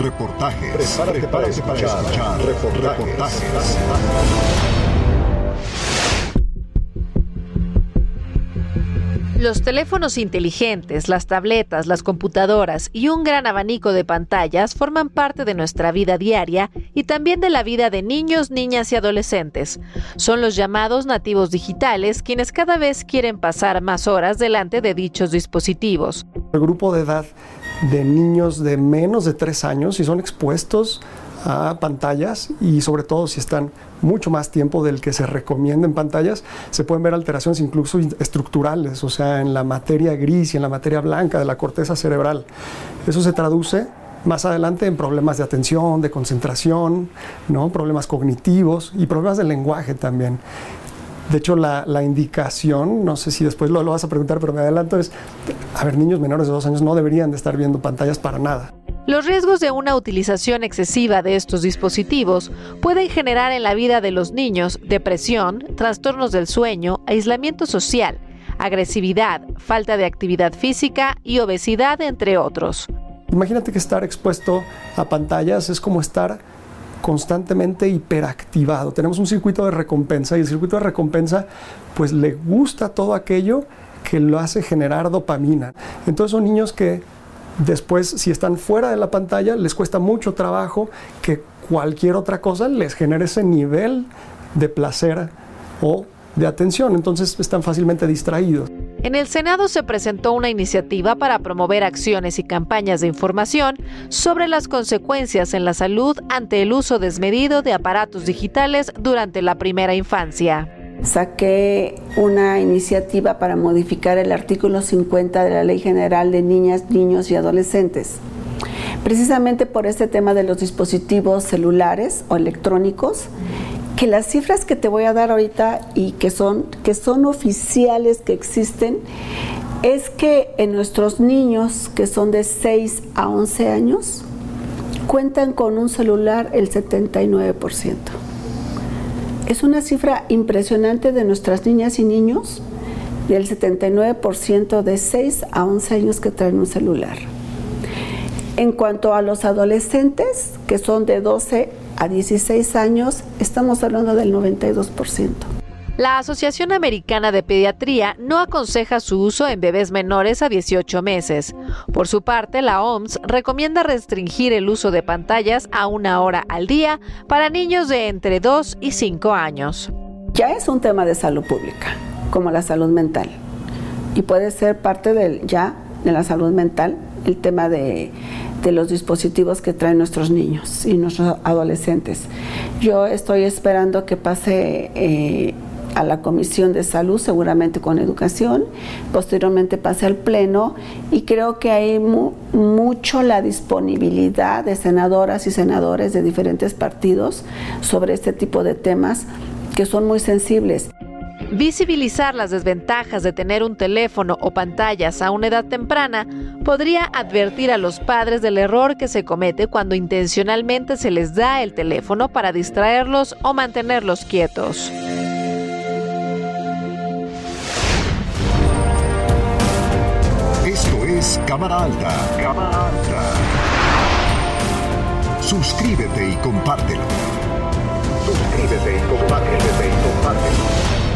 Reportajes. para escuchar. Reportajes. Los teléfonos inteligentes, las tabletas, las computadoras y un gran abanico de pantallas forman parte de nuestra vida diaria y también de la vida de niños, niñas y adolescentes. Son los llamados nativos digitales quienes cada vez quieren pasar más horas delante de dichos dispositivos. El grupo de edad de niños de menos de tres años y son expuestos a pantallas y sobre todo si están mucho más tiempo del que se recomienda en pantallas, se pueden ver alteraciones incluso estructurales, o sea, en la materia gris y en la materia blanca de la corteza cerebral. Eso se traduce más adelante en problemas de atención, de concentración, ¿no? problemas cognitivos y problemas de lenguaje también. De hecho, la, indicación, no sé si después lo, lo vas a preguntar, pero me adelanto, es, a ver, niños menores de dos años no deberían de estar viendo pantallas para nada. Los riesgos de una utilización excesiva de estos dispositivos pueden generar en la vida de los niños depresión, trastornos del sueño, aislamiento social, agresividad, falta de actividad física y obesidad, entre otros. Imagínate que estar expuesto a pantallas es como estar constantemente hiperactivado. Tenemos un circuito de recompensa y el circuito de recompensa pues le gusta todo aquello que lo hace generar dopamina. Entonces son niños que Después, si están fuera de la pantalla, les cuesta mucho trabajo que cualquier otra cosa les genere ese nivel de placer o de atención, entonces están fácilmente distraídos. En el Senado se presentó una iniciativa para promover acciones y campañas de información sobre las consecuencias en la salud ante el uso desmedido de aparatos digitales durante la primera infancia saqué una iniciativa para modificar el artículo 50 de la Ley General de Niñas, Niños y Adolescentes. Precisamente por este tema de los dispositivos celulares o electrónicos, que las cifras que te voy a dar ahorita y que son, que son oficiales, que existen, es que en nuestros niños que son de 6 a 11 años, cuentan con un celular el 79%. Es una cifra impresionante de nuestras niñas y niños, del 79% de 6 a 11 años que traen un celular. En cuanto a los adolescentes, que son de 12 a 16 años, estamos hablando del 92%. La Asociación Americana de Pediatría no aconseja su uso en bebés menores a 18 meses. Por su parte, la OMS recomienda restringir el uso de pantallas a una hora al día para niños de entre 2 y 5 años. Ya es un tema de salud pública, como la salud mental. Y puede ser parte del ya de la salud mental el tema de, los dispositivos que traen nuestros niños y nuestros adolescentes. Yo estoy esperando que pase eh, a la Comisión de Salud, seguramente con educación, posteriormente pase al Pleno y creo que hay mucho la disponibilidad de senadoras y senadores de diferentes partidos sobre este tipo de temas que son muy sensibles. Visibilizar las desventajas de tener un teléfono o pantallas a una edad temprana podría advertir a los padres del error que se comete cuando intencionalmente se les da el teléfono para distraerlos o mantenerlos quietos. Cámara Alta. Cámara Alta. Suscríbete y compártelo. Suscríbete y compártelo. y compártelo.